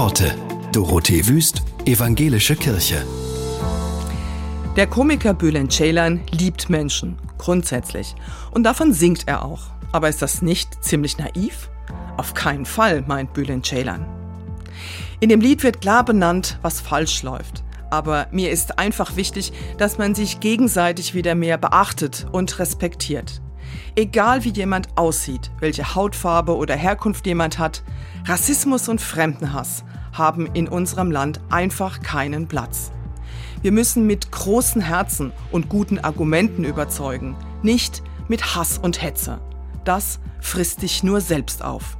Worte. Dorothee Wüst, Evangelische Kirche. Der Komiker Bülent Ceylan liebt Menschen, grundsätzlich. Und davon singt er auch. Aber ist das nicht ziemlich naiv? Auf keinen Fall, meint Bülent Ceylan. In dem Lied wird klar benannt, was falsch läuft. Aber mir ist einfach wichtig, dass man sich gegenseitig wieder mehr beachtet und respektiert. Egal wie jemand aussieht, welche Hautfarbe oder Herkunft jemand hat, Rassismus und Fremdenhass haben in unserem Land einfach keinen Platz. Wir müssen mit großen Herzen und guten Argumenten überzeugen, nicht mit Hass und Hetze. Das frisst dich nur selbst auf.